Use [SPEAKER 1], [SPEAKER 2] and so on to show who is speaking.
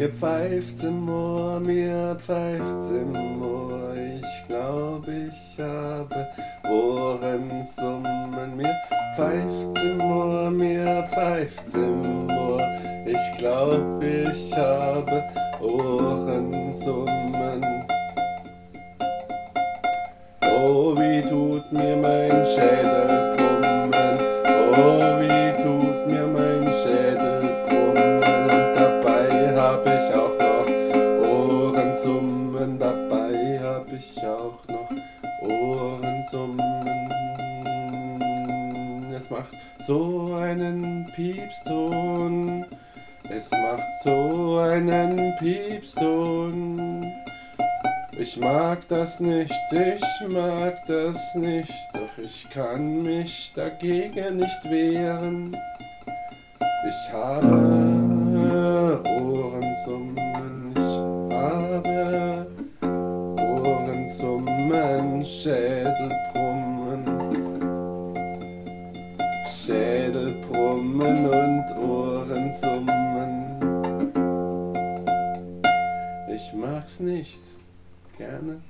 [SPEAKER 1] Mir pfeift's im Ohr, mir pfeift's im Ohr. Ich glaub, ich habe Ohrensummen. Mir pfeift's im Ohr, mir pfeift's im Ohr. Ich glaub, ich habe Ohrensummen. Oh, wie tut mir mein Schädel brummen. Oh, Dabei hab ich auch noch Ohrensummen. Es macht so einen Piepston. Es macht so einen Piepston. Ich mag das nicht, ich mag das nicht, doch ich kann mich dagegen nicht wehren. Ich habe Schädelbrummen, Schädelbrummen und Ohrensummen. Ich mag's nicht gerne.